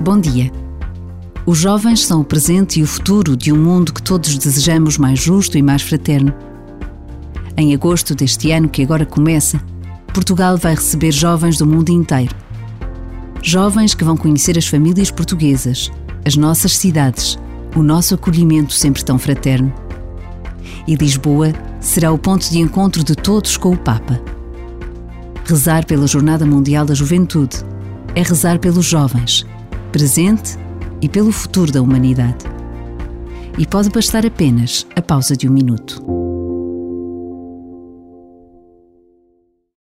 Bom dia. Os jovens são o presente e o futuro de um mundo que todos desejamos mais justo e mais fraterno. Em agosto deste ano que agora começa, Portugal vai receber jovens do mundo inteiro. Jovens que vão conhecer as famílias portuguesas, as nossas cidades, o nosso acolhimento sempre tão fraterno. E Lisboa será o ponto de encontro de todos com o Papa. Rezar pela Jornada Mundial da Juventude é rezar pelos jovens presente e pelo futuro da humanidade. E pode bastar apenas a pausa de um minuto.